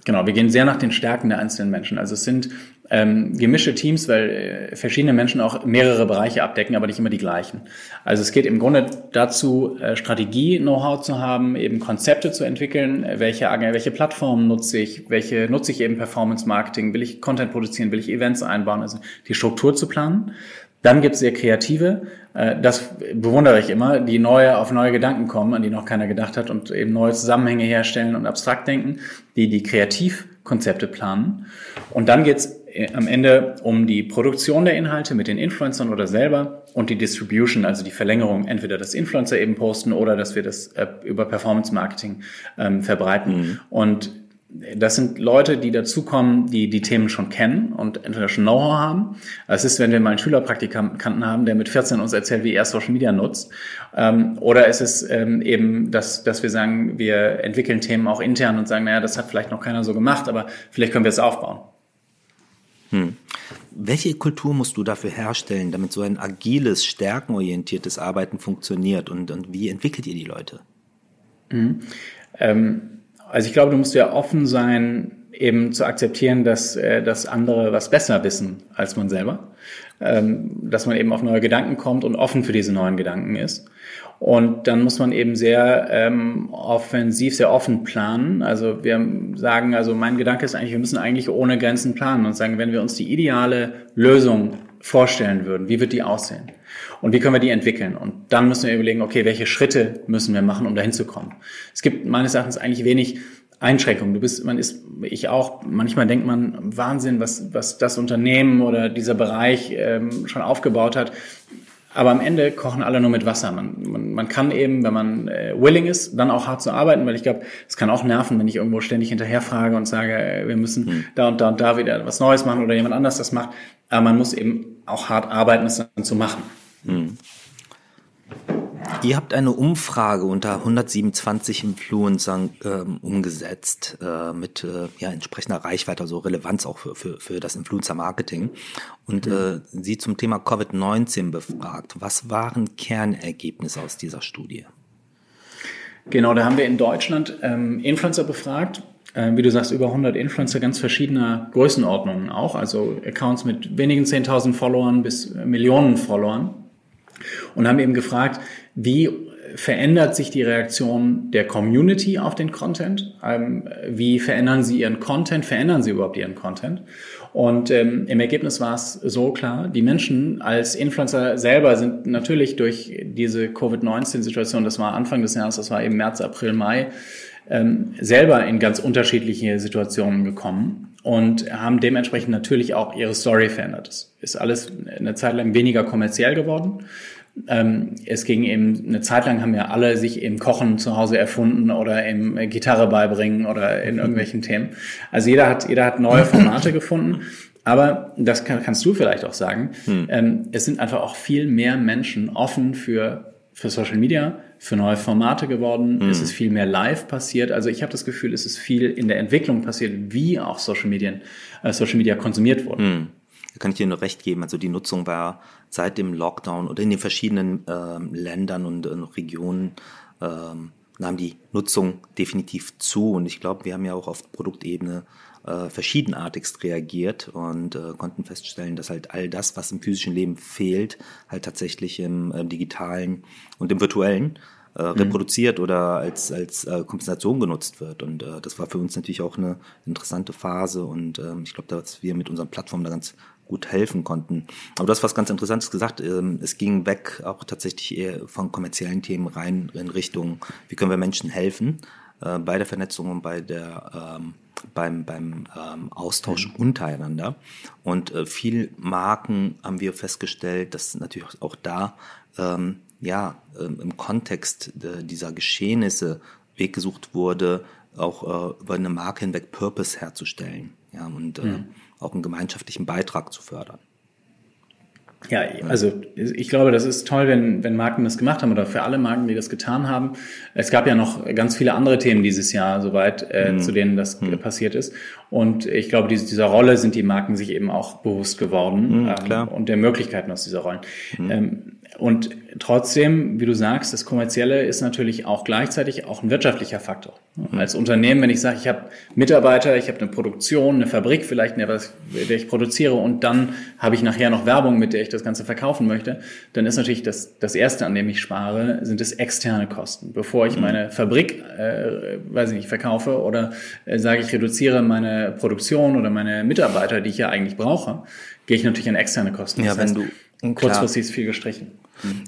C: Genau, wir gehen sehr nach den Stärken der einzelnen Menschen. Also es sind ähm, gemischte Teams, weil äh, verschiedene Menschen auch mehrere Bereiche abdecken, aber nicht immer die gleichen. Also es geht im Grunde dazu, äh, Strategie-Know-how zu haben, eben Konzepte zu entwickeln, äh, welche, welche Plattformen nutze ich, welche nutze ich eben Performance-Marketing, will ich Content produzieren, will ich Events einbauen, also die Struktur zu planen. Dann gibt es sehr kreative, äh, das bewundere ich immer, die neue auf neue Gedanken kommen, an die noch keiner gedacht hat und eben neue Zusammenhänge herstellen und abstrakt denken, die die Kreativkonzepte planen. Und dann geht's am Ende um die Produktion der Inhalte mit den Influencern oder selber und die Distribution, also die Verlängerung, entweder das Influencer eben posten oder dass wir das äh, über Performance Marketing ähm, verbreiten. Mhm. Und das sind Leute, die dazukommen, die die Themen schon kennen und entweder schon Know-how haben. Es ist, wenn wir mal einen Schülerpraktikanten haben, der mit 14 uns erzählt, wie er Social Media nutzt. Ähm, oder es ist ähm, eben, dass, dass wir sagen, wir entwickeln Themen auch intern und sagen, naja, das hat vielleicht noch keiner so gemacht, aber vielleicht können wir es aufbauen.
B: Hm. Welche Kultur musst du dafür herstellen, damit so ein agiles, stärkenorientiertes Arbeiten funktioniert? Und, und wie entwickelt ihr die Leute?
C: Mhm. Ähm, also ich glaube, du musst ja offen sein, eben zu akzeptieren, dass, äh, dass andere was besser wissen als man selber. Ähm, dass man eben auf neue Gedanken kommt und offen für diese neuen Gedanken ist. Und dann muss man eben sehr ähm, offensiv, sehr offen planen. Also wir sagen, also mein Gedanke ist eigentlich, wir müssen eigentlich ohne Grenzen planen und sagen, wenn wir uns die ideale Lösung vorstellen würden, wie wird die aussehen? Und wie können wir die entwickeln? Und dann müssen wir überlegen, okay, welche Schritte müssen wir machen, um dahin zu kommen? Es gibt meines Erachtens eigentlich wenig Einschränkungen. Du bist, man ist, ich auch, manchmal denkt man, Wahnsinn, was, was das Unternehmen oder dieser Bereich ähm, schon aufgebaut hat. Aber am Ende kochen alle nur mit Wasser. Man, man, man kann eben, wenn man äh, willing ist, dann auch hart zu arbeiten, weil ich glaube, es kann auch nerven, wenn ich irgendwo ständig hinterherfrage und sage, äh, wir müssen hm. da und da und da wieder was Neues machen oder jemand anders das macht. Aber man muss eben auch hart arbeiten, es dann zu machen. Hm.
B: Ihr habt eine Umfrage unter 127 Influencern ähm, umgesetzt äh, mit äh, ja, entsprechender Reichweite, also Relevanz auch für, für, für das Influencer-Marketing und mhm. äh, sie zum Thema Covid-19 befragt. Was waren Kernergebnisse aus dieser Studie?
C: Genau, da haben wir in Deutschland ähm, Influencer befragt äh, wie du sagst, über 100 Influencer ganz verschiedener Größenordnungen auch, also Accounts mit wenigen 10.000 Followern bis Millionen Followern und haben eben gefragt, wie verändert sich die Reaktion der Community auf den Content? Ähm, wie verändern sie ihren Content? Verändern sie überhaupt ihren Content? Und ähm, im Ergebnis war es so klar, die Menschen als Influencer selber sind natürlich durch diese Covid-19-Situation, das war Anfang des Jahres, das war eben März, April, Mai, ähm, selber in ganz unterschiedliche Situationen gekommen und haben dementsprechend natürlich auch ihre Story verändert. Es ist alles eine Zeit lang weniger kommerziell geworden. Ähm, es ging eben, eine Zeit lang haben ja alle sich im Kochen zu Hause erfunden oder im Gitarre beibringen oder in irgendwelchen Themen. Also jeder hat, jeder hat neue Formate gefunden. Aber das kann, kannst du vielleicht auch sagen. Hm. Ähm, es sind einfach auch viel mehr Menschen offen für, für Social Media, für neue Formate geworden. Hm. Es ist viel mehr live passiert. Also ich habe das Gefühl, es ist viel in der Entwicklung passiert, wie auch Social Media, äh, Social Media konsumiert wurden. Hm.
B: Da kann ich dir nur recht geben. Also die Nutzung war seit dem Lockdown oder in den verschiedenen ähm, Ländern und äh, Regionen ähm, nahm die Nutzung definitiv zu. Und ich glaube, wir haben ja auch auf Produktebene äh, verschiedenartigst reagiert und äh, konnten feststellen, dass halt all das, was im physischen Leben fehlt, halt tatsächlich im äh, digitalen und im virtuellen äh, mhm. reproduziert oder als, als äh, Kompensation genutzt wird. Und äh, das war für uns natürlich auch eine interessante Phase und äh, ich glaube, dass wir mit unseren Plattformen da ganz gut helfen konnten. Aber du hast was ganz Interessantes gesagt. Ähm, es ging weg auch tatsächlich eher von kommerziellen Themen rein in Richtung, wie können wir Menschen helfen äh, bei der Vernetzung und bei der ähm, beim, beim ähm, Austausch mhm. untereinander. Und äh, viel Marken haben wir festgestellt, dass natürlich auch da ähm, ja ähm, im Kontext äh, dieser Geschehnisse Weg gesucht wurde, auch äh, über eine Marke hinweg Purpose herzustellen. Ja, und äh, mhm auch einen gemeinschaftlichen Beitrag zu fördern.
C: Ja, also ich glaube, das ist toll, wenn, wenn Marken das gemacht haben oder für alle Marken, die das getan haben. Es gab ja noch ganz viele andere Themen dieses Jahr, soweit, äh, mhm. zu denen das mhm. passiert ist. Und ich glaube, diese, dieser Rolle sind die Marken sich eben auch bewusst geworden mhm, ähm, und der Möglichkeiten aus dieser Rollen. Mhm. Ähm, und trotzdem, wie du sagst, das Kommerzielle ist natürlich auch gleichzeitig auch ein wirtschaftlicher Faktor. Mhm. Als Unternehmen, wenn ich sage, ich habe Mitarbeiter, ich habe eine Produktion, eine Fabrik vielleicht, in der ich produziere und dann habe ich nachher noch Werbung, mit der ich das Ganze verkaufen möchte, dann ist natürlich das, das Erste, an dem ich spare, sind es externe Kosten. Bevor ich mhm. meine Fabrik, äh, weiß ich nicht, verkaufe oder äh, sage, ich reduziere meine Produktion oder meine Mitarbeiter, die ich ja eigentlich brauche, gehe ich natürlich an externe Kosten.
B: Ja, das heißt, wenn du
C: Kurzfristig ist viel gestrichen.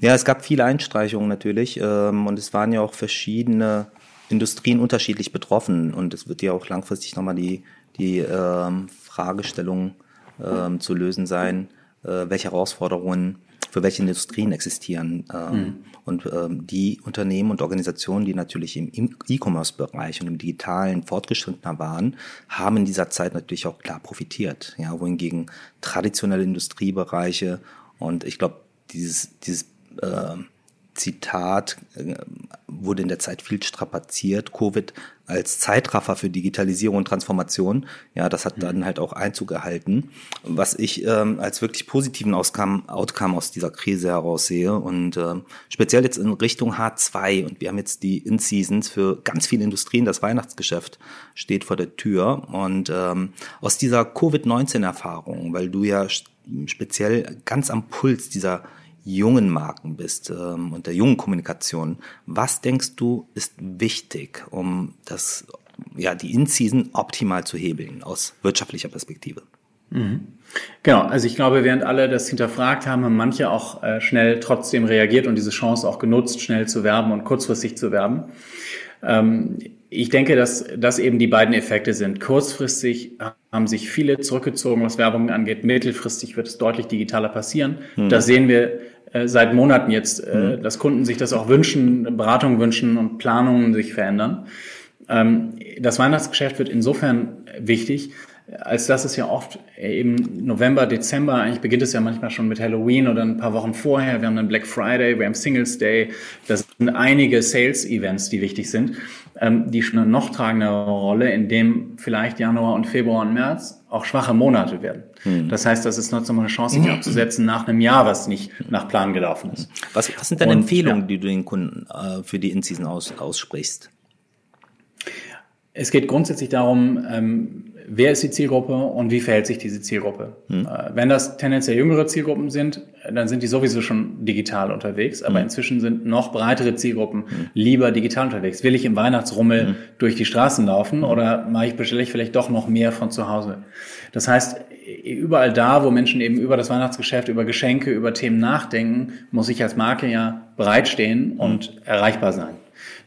B: Ja, es gab viele Einstreichungen natürlich ähm, und es waren ja auch verschiedene Industrien unterschiedlich betroffen und es wird ja auch langfristig nochmal die, die ähm, Fragestellung ähm, zu lösen sein, äh, welche Herausforderungen für welche Industrien existieren. Ähm, mhm. Und ähm, die Unternehmen und Organisationen, die natürlich im E-Commerce-Bereich und im digitalen fortgeschrittener waren, haben in dieser Zeit natürlich auch klar profitiert. Ja, wohingegen traditionelle Industriebereiche und ich glaube, dieses, dieses äh, Zitat äh, wurde in der Zeit viel strapaziert. Covid als Zeitraffer für Digitalisierung und Transformation, ja, das hat dann halt auch Einzug erhalten. Was ich ähm, als wirklich positiven Outcome, Outcome aus dieser Krise heraussehe und ähm, speziell jetzt in Richtung H2 und wir haben jetzt die In-Seasons für ganz viele Industrien, das Weihnachtsgeschäft steht vor der Tür. Und ähm, aus dieser Covid-19-Erfahrung, weil du ja speziell ganz am Puls dieser jungen Marken bist ähm, und der jungen Kommunikation. Was denkst du ist wichtig, um das, ja, die In-Season optimal zu hebeln aus wirtschaftlicher Perspektive?
C: Mhm. Genau, also ich glaube, während alle das hinterfragt haben, haben manche auch äh, schnell trotzdem reagiert und diese Chance auch genutzt, schnell zu werben und kurzfristig zu werben. Ähm, ich denke, dass das eben die beiden Effekte sind. Kurzfristig haben sich viele zurückgezogen, was Werbung angeht. Mittelfristig wird es deutlich digitaler passieren. Hm. Das sehen wir äh, seit Monaten jetzt, äh, hm. dass Kunden sich das auch wünschen, Beratungen wünschen und Planungen sich verändern. Ähm, das Weihnachtsgeschäft wird insofern wichtig, als dass es ja oft eben November, Dezember, eigentlich beginnt es ja manchmal schon mit Halloween oder ein paar Wochen vorher. Wir haben dann Black Friday, wir haben Singles Day. Das sind einige Sales-Events, die wichtig sind, ähm, die schon eine noch tragende Rolle, in dem vielleicht Januar und Februar und März auch schwache Monate werden. Hm. Das heißt, das ist nochmal eine Chance, sich abzusetzen nach einem Jahr, was nicht nach Plan gelaufen ist.
B: Was, was sind deine Empfehlungen, ja. die du den Kunden äh, für die In-Season aus, aussprichst?
C: Es geht grundsätzlich darum, ähm, wer ist die Zielgruppe und wie verhält sich diese Zielgruppe. Hm. Äh, wenn das tendenziell jüngere Zielgruppen sind, dann sind die sowieso schon digital unterwegs, aber hm. inzwischen sind noch breitere Zielgruppen hm. lieber digital unterwegs. Will ich im Weihnachtsrummel hm. durch die Straßen laufen hm. oder mache ich, bestelle ich vielleicht doch noch mehr von zu Hause? Das heißt, überall da, wo Menschen eben über das Weihnachtsgeschäft, über Geschenke, über Themen nachdenken, muss ich als Marke ja bereitstehen und hm. erreichbar sein.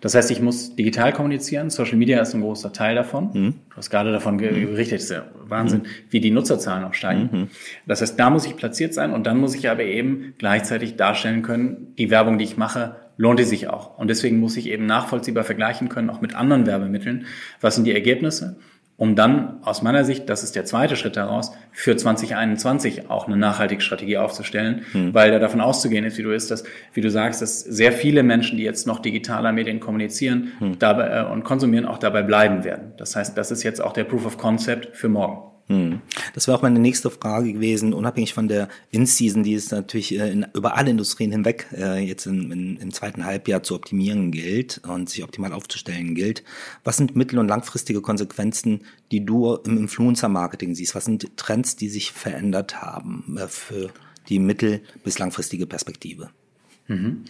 C: Das heißt, ich muss digital kommunizieren. Social Media ist ein großer Teil davon. Mhm. Du hast gerade davon berichtet, es ist ja Wahnsinn, mhm. wie die Nutzerzahlen auch steigen. Mhm. Das heißt, da muss ich platziert sein und dann muss ich aber eben gleichzeitig darstellen können, die Werbung, die ich mache, lohnt die sich auch. Und deswegen muss ich eben nachvollziehbar vergleichen können, auch mit anderen Werbemitteln. Was sind die Ergebnisse? Um dann aus meiner Sicht, das ist der zweite Schritt daraus, für 2021 auch eine nachhaltige Strategie aufzustellen, hm. weil da davon auszugehen ist, wie du ist, dass, wie du sagst, dass sehr viele Menschen, die jetzt noch digitaler Medien kommunizieren hm. dabei, äh, und konsumieren, auch dabei bleiben werden. Das heißt, das ist jetzt auch der Proof of Concept für morgen.
B: Hm. Das wäre auch meine nächste Frage gewesen, unabhängig von der In-Season, die es natürlich äh, in, über alle Industrien hinweg äh, jetzt in, in, im zweiten Halbjahr zu optimieren gilt und sich optimal aufzustellen gilt. Was sind mittel- und langfristige Konsequenzen, die du im Influencer-Marketing siehst? Was sind Trends, die sich verändert haben äh, für die mittel- bis langfristige Perspektive?
C: Mhm.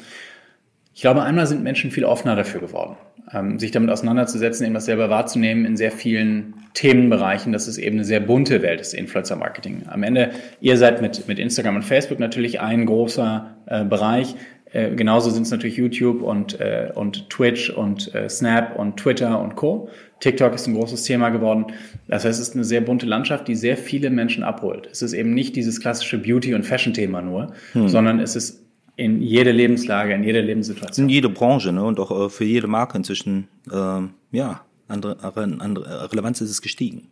C: Ich glaube, einmal sind Menschen viel offener dafür geworden ähm, sich damit auseinanderzusetzen, eben das selber wahrzunehmen in sehr vielen Themenbereichen. Das ist eben eine sehr bunte Welt des Influencer-Marketing. Am Ende, ihr seid mit, mit Instagram und Facebook natürlich ein großer äh, Bereich. Äh, genauso sind es natürlich YouTube und, äh, und Twitch und äh, Snap und Twitter und Co. TikTok ist ein großes Thema geworden. Das heißt, es ist eine sehr bunte Landschaft, die sehr viele Menschen abholt. Es ist eben nicht dieses klassische Beauty- und Fashion-Thema nur, hm. sondern es ist in jede Lebenslage, in jede Lebenssituation.
B: In jede Branche ne? und auch äh, für jede Marke inzwischen, äh, ja, andere, andere Relevanz ist es gestiegen.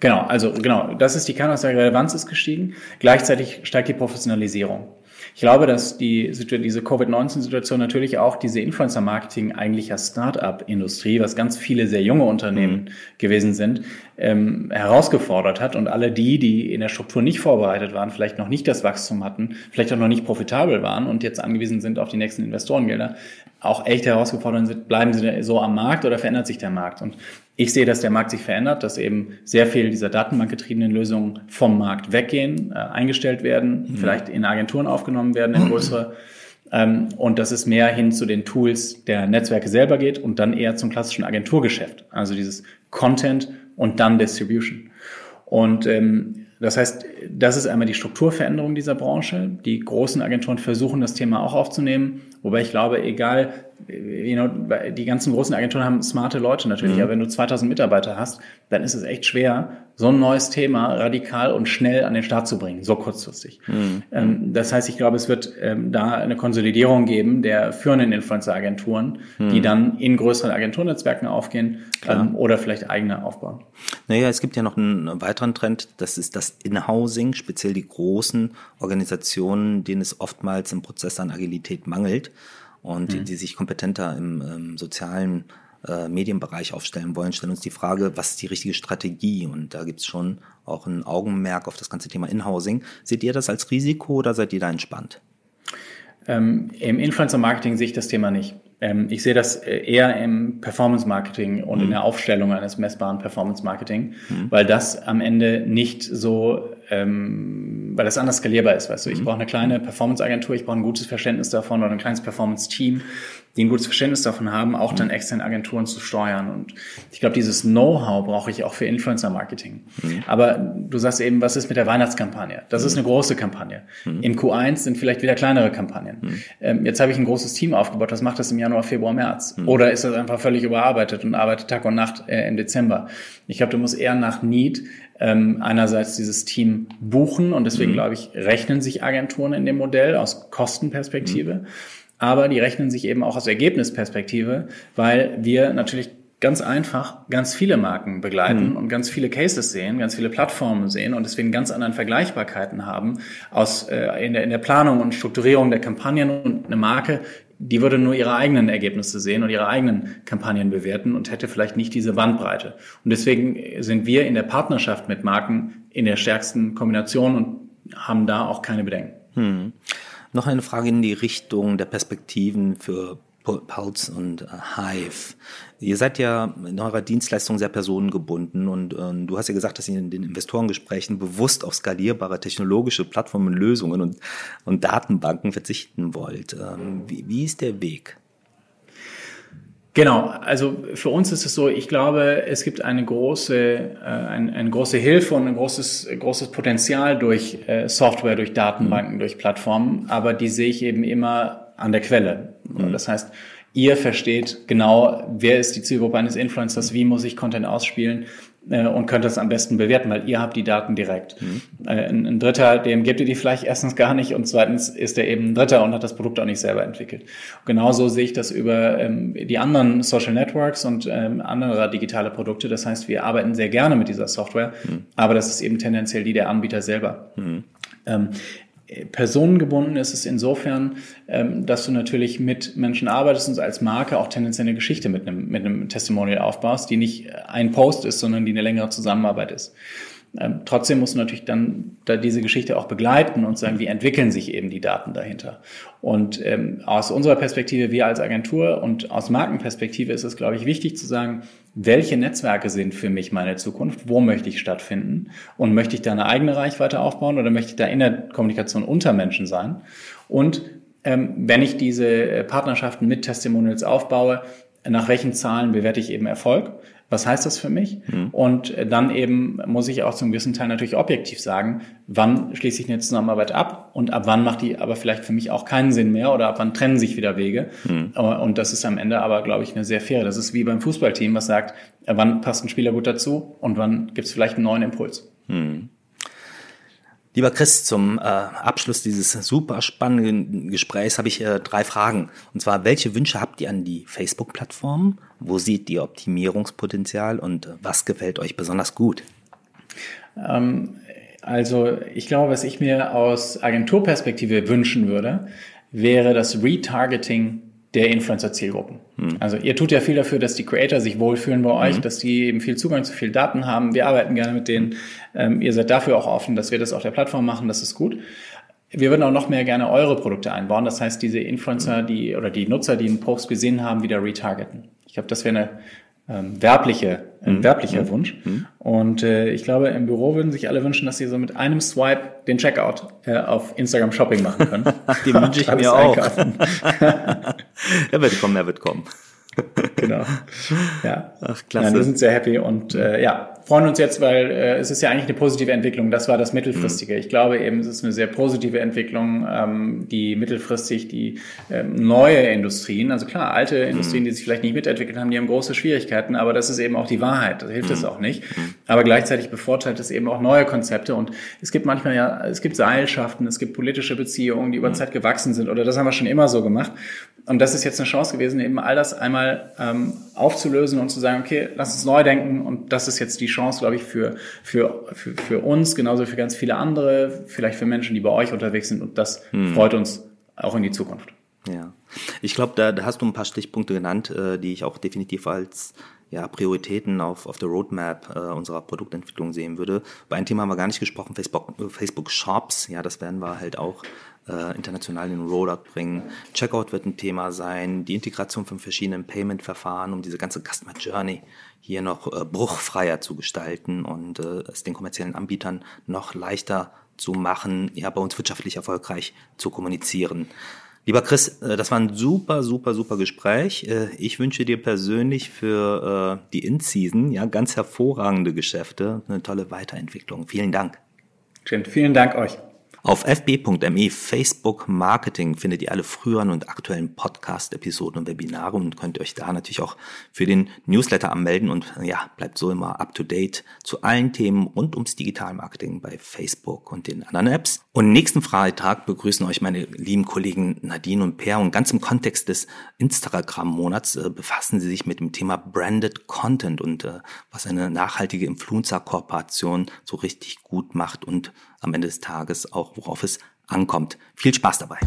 C: Genau, also genau, das ist die Kernaussage, Relevanz ist gestiegen. Gleichzeitig steigt die Professionalisierung. Ich glaube, dass die, diese Covid-19-Situation natürlich auch diese Influencer-Marketing eigentlich ja Start-up-Industrie, was ganz viele sehr junge Unternehmen mhm. gewesen sind, ähm, herausgefordert hat und alle die, die in der Struktur nicht vorbereitet waren, vielleicht noch nicht das Wachstum hatten, vielleicht auch noch nicht profitabel waren und jetzt angewiesen sind auf die nächsten Investorengelder, auch echt herausgefordert sind, bleiben sie so am Markt oder verändert sich der Markt? Und ich sehe, dass der Markt sich verändert, dass eben sehr viel dieser datenbankgetriebenen Lösungen vom Markt weggehen, äh, eingestellt werden, mhm. vielleicht in Agenturen aufgenommen werden, in größere. Ähm, und dass es mehr hin zu den Tools der Netzwerke selber geht und dann eher zum klassischen Agenturgeschäft. Also dieses Content und dann Distribution. Und ähm, das heißt, das ist einmal die Strukturveränderung dieser Branche. Die großen Agenturen versuchen das Thema auch aufzunehmen, wobei ich glaube, egal you know, die ganzen großen Agenturen haben smarte Leute natürlich, mhm. aber wenn du 2000 Mitarbeiter hast, dann ist es echt schwer, so ein neues Thema radikal und schnell an den Start zu bringen, so kurzfristig. Mhm. Ähm, das heißt, ich glaube, es wird ähm, da eine Konsolidierung geben der führenden Influencer-Agenturen, mhm. die dann in größeren Agenturnetzwerken aufgehen ähm, oder vielleicht eigene aufbauen.
B: Naja, es gibt ja noch einen weiteren Trend, das ist das In-Housing, speziell die großen Organisationen, denen es oftmals im Prozess an Agilität mangelt und mhm. die, die, sich kompetenter im, im sozialen äh, Medienbereich aufstellen wollen, stellen uns die Frage, was ist die richtige Strategie? Und da gibt es schon auch ein Augenmerk auf das ganze Thema Inhousing. Seht ihr das als Risiko oder seid ihr da entspannt?
C: Ähm, Im Influencer-Marketing sehe ich das Thema nicht. Ähm, ich sehe das äh, eher im Performance-Marketing und mhm. in der Aufstellung eines messbaren Performance-Marketing, mhm. weil das am Ende nicht so ähm, weil das anders skalierbar ist, weißt du. Ich mhm. brauche eine kleine Performance-Agentur, ich brauche ein gutes Verständnis davon oder ein kleines Performance-Team, die ein gutes Verständnis davon haben, auch dann mhm. externe Agenturen zu steuern. Und ich glaube, dieses Know-how brauche ich auch für Influencer-Marketing. Mhm. Aber du sagst eben, was ist mit der Weihnachtskampagne? Das mhm. ist eine große Kampagne. Mhm. Im Q1 sind vielleicht wieder kleinere Kampagnen. Mhm. Ähm, jetzt habe ich ein großes Team aufgebaut, was macht das im Januar, Februar, März? Oder ist das einfach völlig überarbeitet und arbeitet Tag und Nacht äh, im Dezember? Ich glaube, du musst eher nach Need ähm, einerseits dieses Team buchen und deswegen mhm. glaube ich, rechnen sich Agenturen in dem Modell aus Kostenperspektive, mhm. aber die rechnen sich eben auch aus Ergebnisperspektive, weil wir natürlich ganz einfach ganz viele Marken begleiten mhm. und ganz viele Cases sehen, ganz viele Plattformen sehen und deswegen ganz anderen Vergleichbarkeiten haben aus äh, in, der, in der Planung und Strukturierung der Kampagnen und eine Marke die würde nur ihre eigenen Ergebnisse sehen und ihre eigenen Kampagnen bewerten und hätte vielleicht nicht diese Bandbreite. Und deswegen sind wir in der Partnerschaft mit Marken in der stärksten Kombination und haben da auch keine Bedenken. Hm.
B: Noch eine Frage in die Richtung der Perspektiven für Pulse und äh, Hive. Ihr seid ja in eurer Dienstleistung sehr personengebunden und äh, du hast ja gesagt, dass ihr in den Investorengesprächen bewusst auf skalierbare technologische Plattformen, Lösungen und, und Datenbanken verzichten wollt. Ähm, wie, wie ist der Weg?
C: Genau, also für uns ist es so, ich glaube, es gibt eine große, äh, ein, eine große Hilfe und ein großes, großes Potenzial durch äh, Software, durch Datenbanken, mhm. durch Plattformen, aber die sehe ich eben immer an der Quelle. Mhm. Das heißt, Ihr versteht genau, wer ist die Zielgruppe eines Influencers, wie muss ich Content ausspielen äh, und könnt das am besten bewerten, weil ihr habt die Daten direkt. Mhm. Äh, ein, ein, Dritter, dem gebt ihr die vielleicht erstens gar nicht und zweitens ist er eben ein Dritter und hat das Produkt auch nicht selber entwickelt. Genauso sehe ich das über ähm, die anderen Social Networks und ähm, andere digitale Produkte. Das heißt, wir arbeiten sehr gerne mit dieser Software, mhm. aber das ist eben tendenziell die der Anbieter selber. Mhm. Ähm, personengebunden ist es insofern, ähm, dass du natürlich mit Menschen arbeitest und als Marke auch tendenziell eine Geschichte mit einem, mit einem Testimonial aufbaust, die nicht ein Post ist, sondern die eine längere Zusammenarbeit ist. Ähm, trotzdem musst du natürlich dann da diese Geschichte auch begleiten und sagen, wie entwickeln sich eben die Daten dahinter. Und ähm, aus unserer Perspektive, wir als Agentur und aus Markenperspektive ist es, glaube ich, wichtig zu sagen, welche Netzwerke sind für mich meine Zukunft, wo möchte ich stattfinden und möchte ich da eine eigene Reichweite aufbauen oder möchte ich da in der Kommunikation unter Menschen sein? Und ähm, wenn ich diese äh, Partnerschaften mit Testimonials aufbaue, nach welchen Zahlen bewerte ich eben Erfolg? Was heißt das für mich? Mhm. Und dann eben muss ich auch zum gewissen Teil natürlich objektiv sagen, wann schließe ich eine Zusammenarbeit ab und ab wann macht die aber vielleicht für mich auch keinen Sinn mehr oder ab wann trennen sich wieder Wege. Mhm. Und das ist am Ende aber, glaube ich, eine sehr faire. Das ist wie beim Fußballteam, was sagt, wann passt ein Spieler gut dazu und wann gibt es vielleicht einen neuen Impuls. Mhm.
B: Lieber Chris, zum äh, Abschluss dieses super spannenden Gesprächs habe ich äh, drei Fragen. Und zwar, welche Wünsche habt ihr an die Facebook-Plattform? Wo seht ihr Optimierungspotenzial und äh, was gefällt euch besonders gut?
C: Ähm, also ich glaube, was ich mir aus Agenturperspektive wünschen würde, wäre das Retargeting der Influencer-Zielgruppen. Mhm. Also ihr tut ja viel dafür, dass die Creator sich wohlfühlen bei euch, mhm. dass die eben viel Zugang zu viel Daten haben. Wir arbeiten gerne mit denen. Ähm, ihr seid dafür auch offen, dass wir das auf der Plattform machen. Das ist gut. Wir würden auch noch mehr gerne eure Produkte einbauen. Das heißt, diese Influencer, die oder die Nutzer, die einen Post gesehen haben, wieder retargeten. Ich glaube, das wäre eine ähm, werbliche, ein mhm. werblicher mhm. Wunsch. Mhm. Und äh, ich glaube, im Büro würden sich alle wünschen, dass sie so mit einem Swipe den Checkout äh, auf Instagram Shopping machen können.
B: Die wünsche ich mir auch. er wird kommen, er wird kommen.
C: genau. Ja. Ach, klasse. Ja, wir sind sehr happy und äh, ja, freuen uns jetzt, weil äh, es ist ja eigentlich eine positive Entwicklung. Das war das Mittelfristige. Mhm. Ich glaube eben, es ist eine sehr positive Entwicklung, ähm, die mittelfristig die ähm, neue Industrien, also klar, alte mhm. Industrien, die sich vielleicht nicht mitentwickelt haben, die haben große Schwierigkeiten, aber das ist eben auch die Wahrheit. Das hilft es mhm. auch nicht. Mhm. Aber gleichzeitig bevorteilt es eben auch neue Konzepte und es gibt manchmal ja, es gibt Seilschaften, es gibt politische Beziehungen, die über mhm. Zeit gewachsen sind oder das haben wir schon immer so gemacht. Und das ist jetzt eine Chance gewesen, eben all das einmal ähm, aufzulösen und zu sagen, okay, lass uns neu denken und das ist jetzt die Chance, glaube ich, für, für, für, für uns, genauso für ganz viele andere, vielleicht für Menschen, die bei euch unterwegs sind. Und das hm. freut uns auch in die Zukunft.
B: Ja, ich glaube, da, da hast du ein paar Stichpunkte genannt, äh, die ich auch definitiv als ja, Prioritäten auf, auf der Roadmap äh, unserer Produktentwicklung sehen würde. Bei einem Thema haben wir gar nicht gesprochen, Facebook, Facebook Shops. Ja, das werden wir halt auch äh, international in den Rollout bringen. Checkout wird ein Thema sein, die Integration von verschiedenen Payment-Verfahren, um diese ganze Customer Journey hier noch äh, bruchfreier zu gestalten und äh, es den kommerziellen Anbietern noch leichter zu machen, ja, bei uns wirtschaftlich erfolgreich zu kommunizieren. Lieber Chris, äh, das war ein super, super, super Gespräch. Äh, ich wünsche dir persönlich für äh, die In-Season ja ganz hervorragende Geschäfte, eine tolle Weiterentwicklung. Vielen Dank.
C: Schön, vielen Dank euch.
B: Auf fb.me Facebook Marketing findet ihr alle früheren und aktuellen Podcast-Episoden und Webinare und könnt euch da natürlich auch für den Newsletter anmelden und ja, bleibt so immer up to date zu allen Themen rund ums Digitalmarketing bei Facebook und den anderen Apps. Und nächsten Freitag begrüßen euch meine lieben Kollegen Nadine und Per und ganz im Kontext des Instagram-Monats äh, befassen sie sich mit dem Thema Branded Content und äh, was eine nachhaltige Influencer-Kooperation so richtig gut macht und am Ende des Tages auch, worauf es ankommt. Viel Spaß dabei.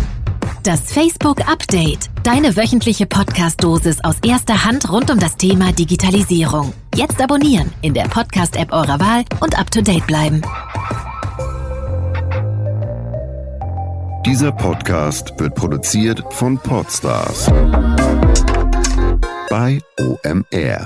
A: Das Facebook Update. Deine wöchentliche Podcast-Dosis aus erster Hand rund um das Thema Digitalisierung. Jetzt abonnieren in der Podcast-App eurer Wahl und up to date bleiben.
D: Dieser Podcast wird produziert von Podstars bei OMR.